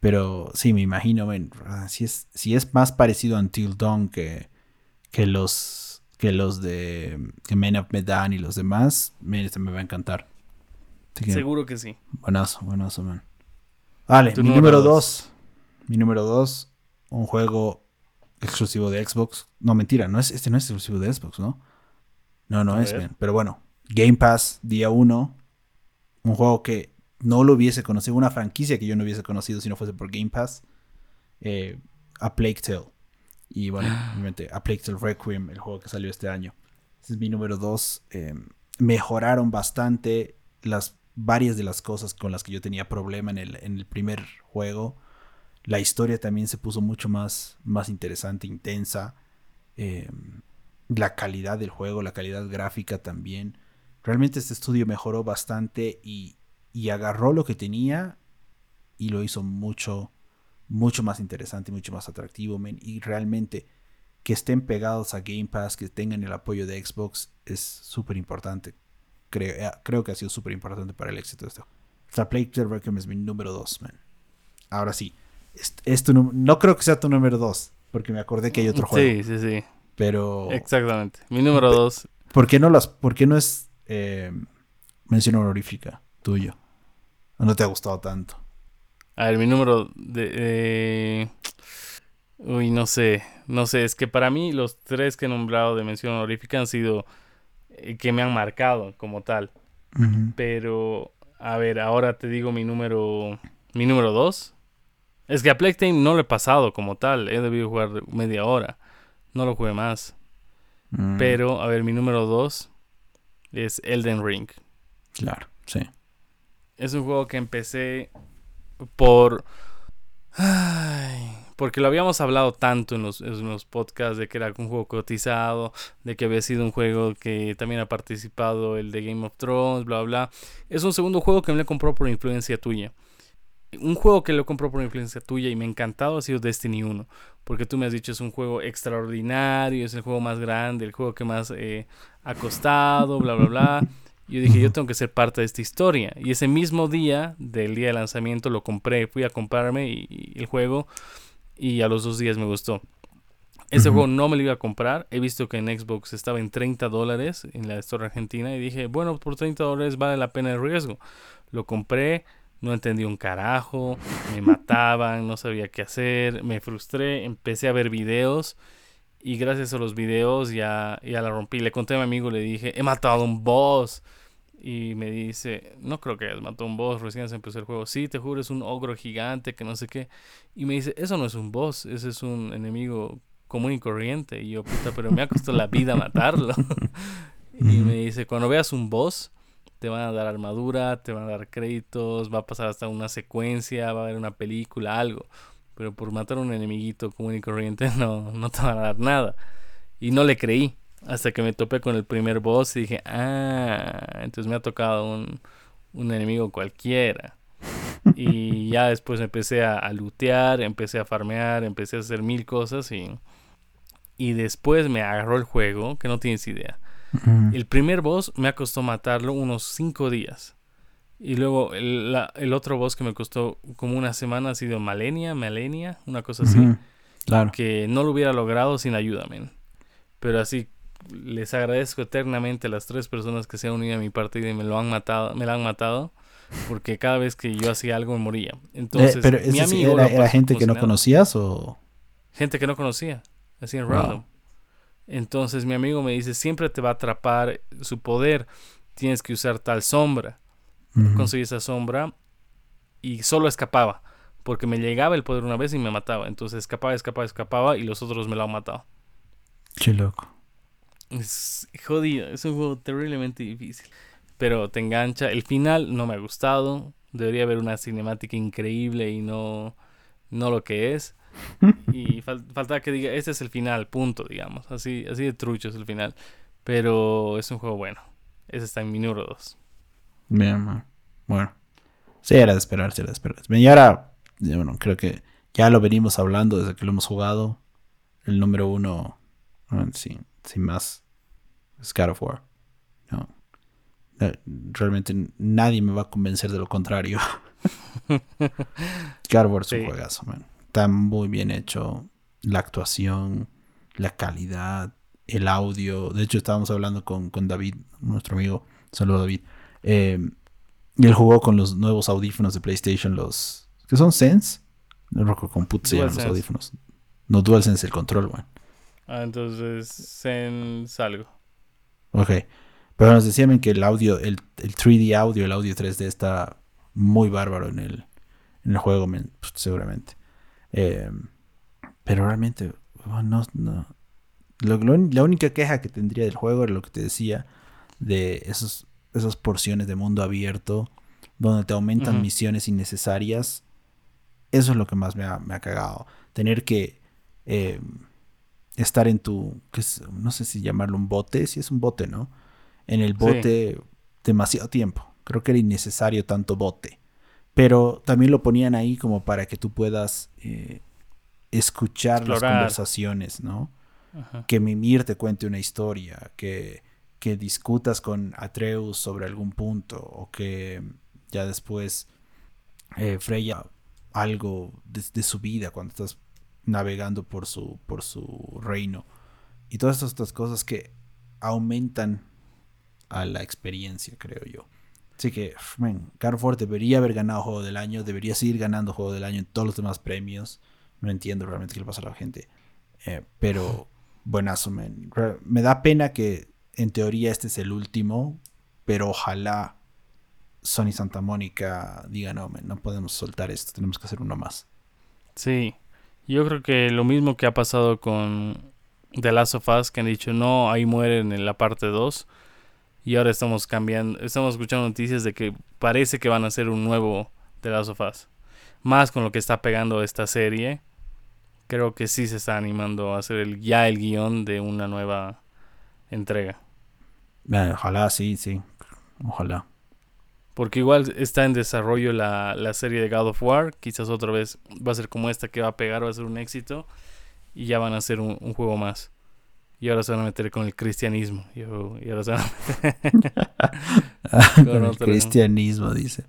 Pero sí, me imagino, ah, si, es, si es más parecido a Until Dawn que, que los que los de que Men of Medan y los demás, me, este me va a encantar. Seguro que sí. Buenazo, buenazo, man. Vale, mi número 2. Mi número 2, un juego exclusivo de Xbox. No, mentira, no es, este no es exclusivo de Xbox, ¿no? No, no es, man. Pero bueno, Game Pass, día 1. Un juego que no lo hubiese conocido, una franquicia que yo no hubiese conocido si no fuese por Game Pass, eh, a Plague Tale. Y bueno, obviamente a Plague Tale Requiem, el juego que salió este año. Ese es mi número dos. Em, mejoraron bastante las varias de las cosas con las que yo tenía problema en el, en el primer juego. La historia también se puso mucho más, más interesante, intensa. Em, la calidad del juego, la calidad gráfica también. Realmente este estudio mejoró bastante y, y agarró lo que tenía y lo hizo mucho, mucho más interesante, mucho más atractivo, Y realmente que estén pegados a Game Pass, que tengan el apoyo de Xbox, es súper importante. Creo, eh, creo que ha sido súper importante para el éxito de esto. The Plague Requiem es mi número 2, man. Ahora sí, esto no creo que sea tu número 2, porque me acordé que hay otro juego. Sí, sí, sí. Pero. Exactamente. Mi número 2. ¿Por qué no las, por qué no es eh, mención honorífica tuyo? no te ha gustado tanto? A ver, mi número de... Uy, no sé, no sé, es que para mí los tres que he nombrado de mención honorífica han sido eh, que me han marcado como tal. Pero, a ver, ahora te digo mi número, mi número dos. Es que a Playtime no lo he pasado como tal, he debido jugar media hora, no lo jugué más. Mm. Pero, a ver, mi número dos es Elden Ring. Claro, sí. Es un juego que empecé por... Ay, porque lo habíamos hablado tanto en los, en los, podcasts de que era un juego cotizado, de que había sido un juego que también ha participado el de Game of Thrones, bla, bla. Es un segundo juego que me le compró por influencia tuya. Un juego que lo compró por influencia tuya y me ha encantado ha sido Destiny 1. Porque tú me has dicho es un juego extraordinario, es el juego más grande, el juego que más eh, ha costado, bla, bla, bla. Yo dije, yo tengo que ser parte de esta historia. Y ese mismo día del día de lanzamiento lo compré, fui a comprarme el juego y a los dos días me gustó. Ese juego no me lo iba a comprar. He visto que en Xbox estaba en 30 dólares en la Store Argentina y dije, bueno, por 30 dólares vale la pena el riesgo. Lo compré, no entendí un carajo, me mataban, no sabía qué hacer, me frustré, empecé a ver videos y gracias a los videos ya, ya la rompí. Le conté a mi amigo, le dije, he matado a un boss. Y me dice, no creo que hayas matado a un boss, recién se empezó el juego. Sí, te juro, es un ogro gigante que no sé qué. Y me dice, eso no es un boss, ese es un enemigo común y corriente. Y yo, puta, pero me ha costado la vida matarlo. y me dice, cuando veas un boss, te van a dar armadura, te van a dar créditos, va a pasar hasta una secuencia, va a haber una película, algo. Pero por matar a un enemiguito común y corriente no, no te van a dar nada. Y no le creí. Hasta que me topé con el primer boss y dije, ah, entonces me ha tocado un, un enemigo cualquiera. y ya después empecé a, a, lootear, empecé a farmear, empecé a hacer mil cosas y, y después me agarró el juego, que no tienes idea. El primer boss me ha costado matarlo unos cinco días. Y luego el, el, otro boss que me costó como una semana ha sido Malenia, Malenia, una cosa así. Claro. Que no lo hubiera logrado sin ayuda, men. Pero así les agradezco eternamente a las tres personas que se han unido a mi partida y me lo han matado, me la han matado. Porque cada vez que yo hacía algo me moría. Entonces, eh, pero mi amigo era, gente que no conocías o Gente que no conocía, así en random. Entonces mi amigo me dice, siempre te va a atrapar su poder, tienes que usar tal sombra. Conseguí esa sombra y solo escapaba, porque me llegaba el poder una vez y me mataba. Entonces escapaba, escapaba, escapaba y los otros me lo han matado. Qué loco. Es jodido, es un juego terriblemente difícil. Pero te engancha. El final no me ha gustado. Debería haber una cinemática increíble y no, no lo que es. Y falta que diga, este es el final, punto, digamos. Así, así de trucho es el final. Pero es un juego bueno. Ese está en mi número 2. Bien, bueno. Sí, era de esperarse, era de esperarse. Y ahora, bueno, creo que ya lo venimos hablando desde que lo hemos jugado. El número uno, sin, sin más, es God of War. No. Realmente nadie me va a convencer de lo contrario. God of War es un juegazo, man. Está muy bien hecho. La actuación, la calidad, el audio. De hecho, estábamos hablando con, con David, nuestro amigo. Saludos, David. Eh, y él jugó con los nuevos audífonos de PlayStation, los que son Sense. No recuerdo con put se llaman los audífonos. No DualSense el control, weón. Ah, entonces Sense algo. Ok. Pero nos decían que el audio, el, el 3D audio, el audio 3D está muy bárbaro en el, en el juego, pues, seguramente. Eh, pero realmente, no, no. la única queja que tendría del juego era lo que te decía de esos esas porciones de mundo abierto donde te aumentan misiones innecesarias. Eso es lo que más me ha, cagado. Tener que eh, estar en tu, no sé si llamarlo un bote, si es un bote, ¿no? En el bote demasiado tiempo. Creo que era innecesario tanto bote. Pero también lo ponían ahí como para que tú puedas eh, escuchar las conversaciones, ¿no? Que Mimir te cuente una historia, que que discutas con Atreus sobre algún punto o que ya después eh, Freya algo de, su vida cuando estás navegando por su, por su reino y todas estas cosas que aumentan a la experiencia, creo yo. Así que, man, Carrefour debería haber ganado Juego del Año, debería seguir ganando Juego del Año en todos los demás premios. No entiendo realmente qué le pasa a la gente. Eh, pero, buenazo, man. Me da pena que en teoría este es el último, pero ojalá Sony Santa Mónica diga, no, no podemos soltar esto, tenemos que hacer uno más. Sí, yo creo que lo mismo que ha pasado con The Last of Us, que han dicho, no, ahí mueren en la parte 2. Y ahora estamos cambiando, estamos escuchando noticias de que parece que van a hacer un nuevo The Last of Us. Más con lo que está pegando esta serie. Creo que sí se está animando a hacer el, ya el guion de una nueva entrega. ojalá, sí, sí. Ojalá. Porque igual está en desarrollo la, serie de God of War. Quizás otra vez va a ser como esta que va a pegar, va a ser un éxito. Y ya van a hacer un, juego más. Y ahora se van a meter con el cristianismo. Y, ahora se van a meter con el cristianismo, dice.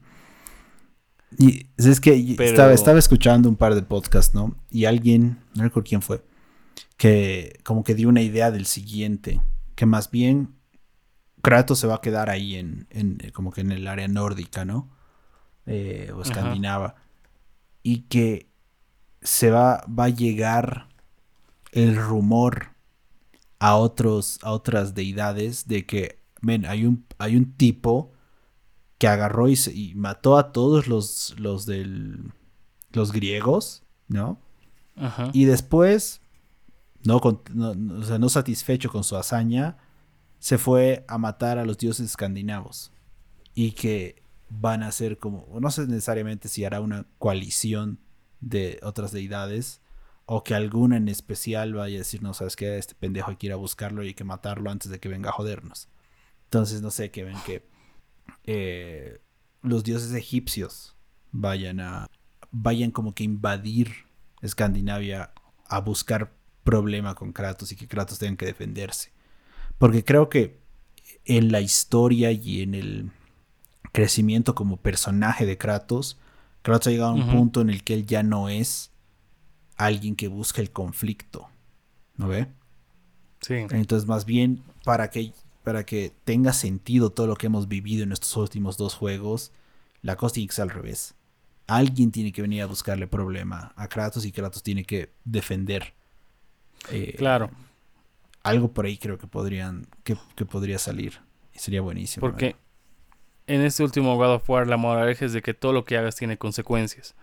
Y es que estaba, estaba escuchando un par de podcasts, ¿no? Y alguien, no recuerdo quién fue, que como que dio una idea del siguiente que más bien Kratos se va a quedar ahí en, eh, como que en el área nórdica, ¿no? Eh, o escandinava. Y que se va, va a llegar el rumor a otros, a otras deidades de que, ven, hay un, hay un tipo que agarró y, mató a todos los, los del, los griegos, ¿no? Y después no, o sea, no satisfecho con su hazaña, se fue a matar a los dioses escandinavos. Y que van a ser como, no sé necesariamente si hará una coalición de otras deidades, o que alguna en especial vaya a decir, no sabes qué, este pendejo hay que ir a buscarlo y hay que matarlo antes de que venga a jodernos. Entonces, no sé, que ven que eh, los dioses egipcios vayan a, vayan como que invadir Escandinavia a buscar problema con Kratos y que Kratos tenga que defenderse. Porque creo que en la historia y en el crecimiento como personaje de Kratos, Kratos ha llegado a un punto en el que él ya no es alguien que busca el conflicto. ¿No ve? Sí. Entonces, más bien, para que, para que tenga sentido todo lo que hemos vivido en estos últimos dos juegos, la cosa tiene que ser al revés. alguien tiene que venir a buscarle problema a Kratos y Kratos tiene que defender. Eh, claro. Algo por ahí creo que podrían, que, podría salir. Y sería buenísimo. Porque en este último God of War la moraleja es de que todo lo que hagas tiene consecuencias.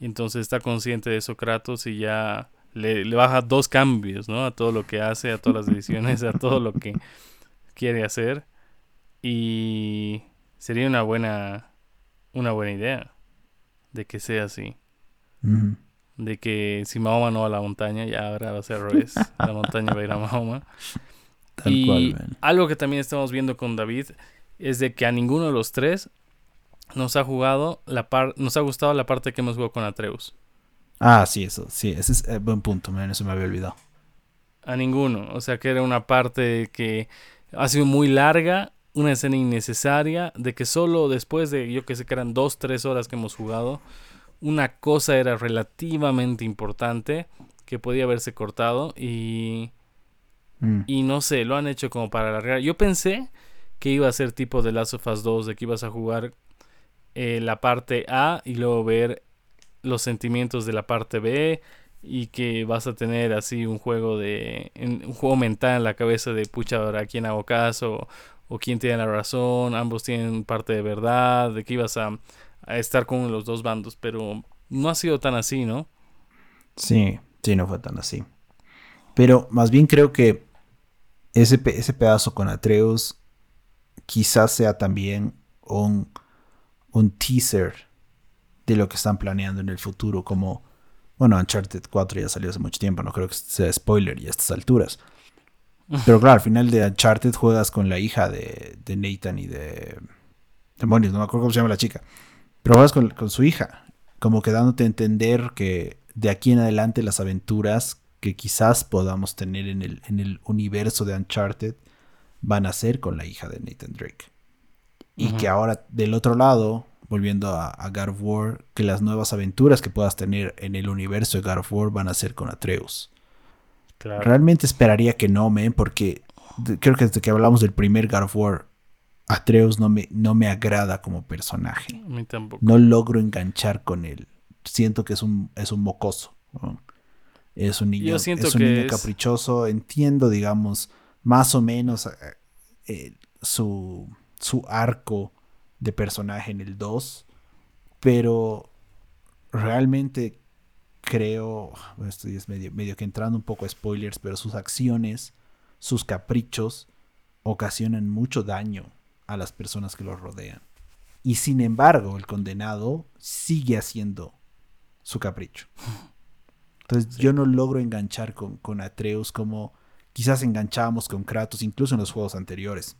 Y entonces está consciente de eso Kratos y ya le, le, baja dos cambios, ¿no? A todo lo que hace, a todas las decisiones, a todo lo que quiere hacer. Y sería una buena, una buena idea de que sea así. De que si Mahoma no va a la montaña, ya ahora va a ser al revés. la montaña va a ir a Mahoma. y algo que también estamos viendo con David es de que a ninguno de los tres nos ha jugado la par nos ha gustado la parte que hemos jugado con Atreus. Ah, sí, eso, sí, ese es eh, buen punto, man, eso me había olvidado. A ninguno, o sea que era una parte que ha sido muy larga, una escena innecesaria, de que solo después de, yo que sé que eran dos, tres horas que hemos jugado, una cosa era relativamente importante que podía haberse cortado y... Mm. Y no sé, lo han hecho como para alargar. Yo pensé que iba a ser tipo de Last of Us 2, de que ibas a jugar eh, la parte A y luego ver los sentimientos de la parte B y que vas a tener así un juego de un juego mental en la cabeza de pucha ahora quién hago caso o, quién tiene la razón ambos tienen parte de verdad de que ibas a, estar con los dos bandos pero no ha sido tan así no sí sí no fue tan así. Pero más bien creo que ese, ese pedazo con Atreus quizás sea también un, un teaser de lo que están planeando en el futuro, como, bueno, Uncharted 4 ya salió hace mucho tiempo, no creo que sea spoiler y a estas alturas. Pero claro, al final de Uncharted juegas con la hija de, de Nathan y de... Demonios, no me acuerdo cómo se llama la chica. Pero juegas con, con su hija, como que dándote a entender que de aquí en adelante las aventuras que quizás podamos tener en el, en el universo de Uncharted van a ser con la hija de Nathan Drake. Y que ahora del otro lado, volviendo a, God of War, que las nuevas aventuras que puedas tener en el universo de God of War van a ser con Atreus. Realmente esperaría que no, men, porque creo que desde que hablamos del primer God of War, Atreus no me, no me agrada como personaje. A mí tampoco. No logro enganchar con él. Siento que es un, es un mocoso. Es un niño, es un niño caprichoso. Entiendo, digamos, más o menos eh, eh, su, su arco de personaje en el 2, pero realmente creo, esto es medio, medio que entrando un poco a spoilers, pero sus acciones, sus caprichos, ocasionan mucho daño a las personas que lo rodean. Y sin embargo, el condenado sigue haciendo su capricho. Entonces yo no logro enganchar con, con Atreus como quizás enganchábamos con Kratos, incluso en los juegos anteriores,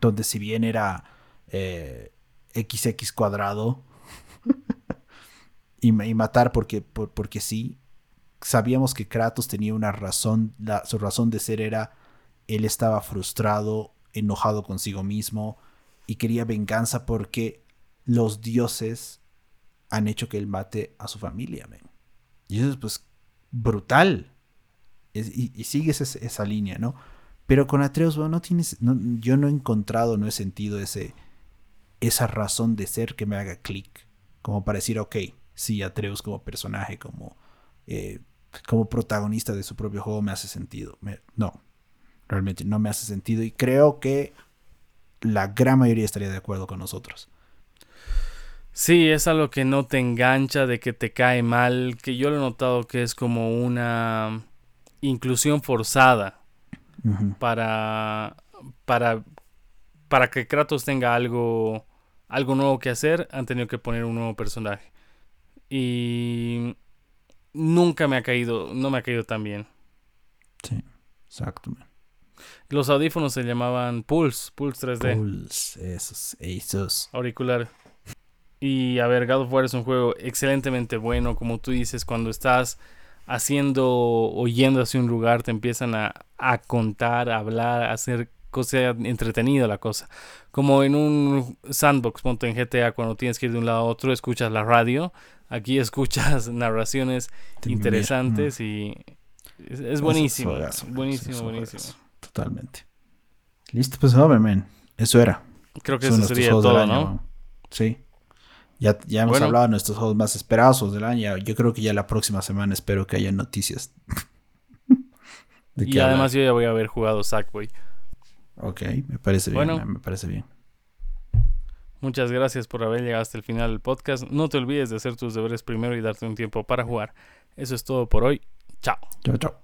donde si bien era XX eh, cuadrado y, matar porque, porque sí, sabíamos que Kratos tenía una razón, su razón de ser era, él estaba frustrado, enojado consigo mismo y quería venganza porque los dioses han hecho que él mate a su familia. Y eso es pues brutal y, sigues esa, línea, ¿no? Pero con Atreus, bueno, no tienes, yo no he encontrado, no he sentido ese, esa razón de ser que me haga clic, como para decir, ok, sí, Atreus como personaje, como, eh, como protagonista de su propio juego me hace sentido. no, realmente no me hace sentido y creo que la gran mayoría estaría de acuerdo con nosotros. Sí, es algo que no te engancha, de que te cae mal, que yo lo he notado que es como una inclusión forzada para, para, para que Kratos tenga algo, algo nuevo que hacer, han tenido que poner un nuevo personaje. Y nunca me ha caído, no me ha caído tan bien. Sí, exacto. Los audífonos se llamaban Pulse, Pulse 3D. Pulse, esos, esos. Auricular. Y a ver, God of War es un juego excelentemente bueno, como tú dices, cuando estás haciendo o yendo hacia un lugar te empiezan a, contar, a hablar, a hacer cosas entretenida la cosa. Como en un sandbox, ponte en GTA, cuando tienes que ir de un lado a otro, escuchas la radio, aquí escuchas narraciones interesantes y es, buenísimo. buenísimo, buenísimo. Totalmente. Listo, pues hombre, Eso era. Creo que eso sería todo, ¿no? Sí. Ya, ya hemos hablado de nuestros juegos más esperados del año. Yo creo que ya la próxima semana espero que haya noticias. y además yo ya voy a haber jugado Sackboy. Ok, me parece bien. Me parece bien. Muchas gracias por haber llegado hasta el final del podcast. No te olvides de hacer tus deberes primero y darte un tiempo para jugar. Eso es todo por hoy. Chao. Chao, chao.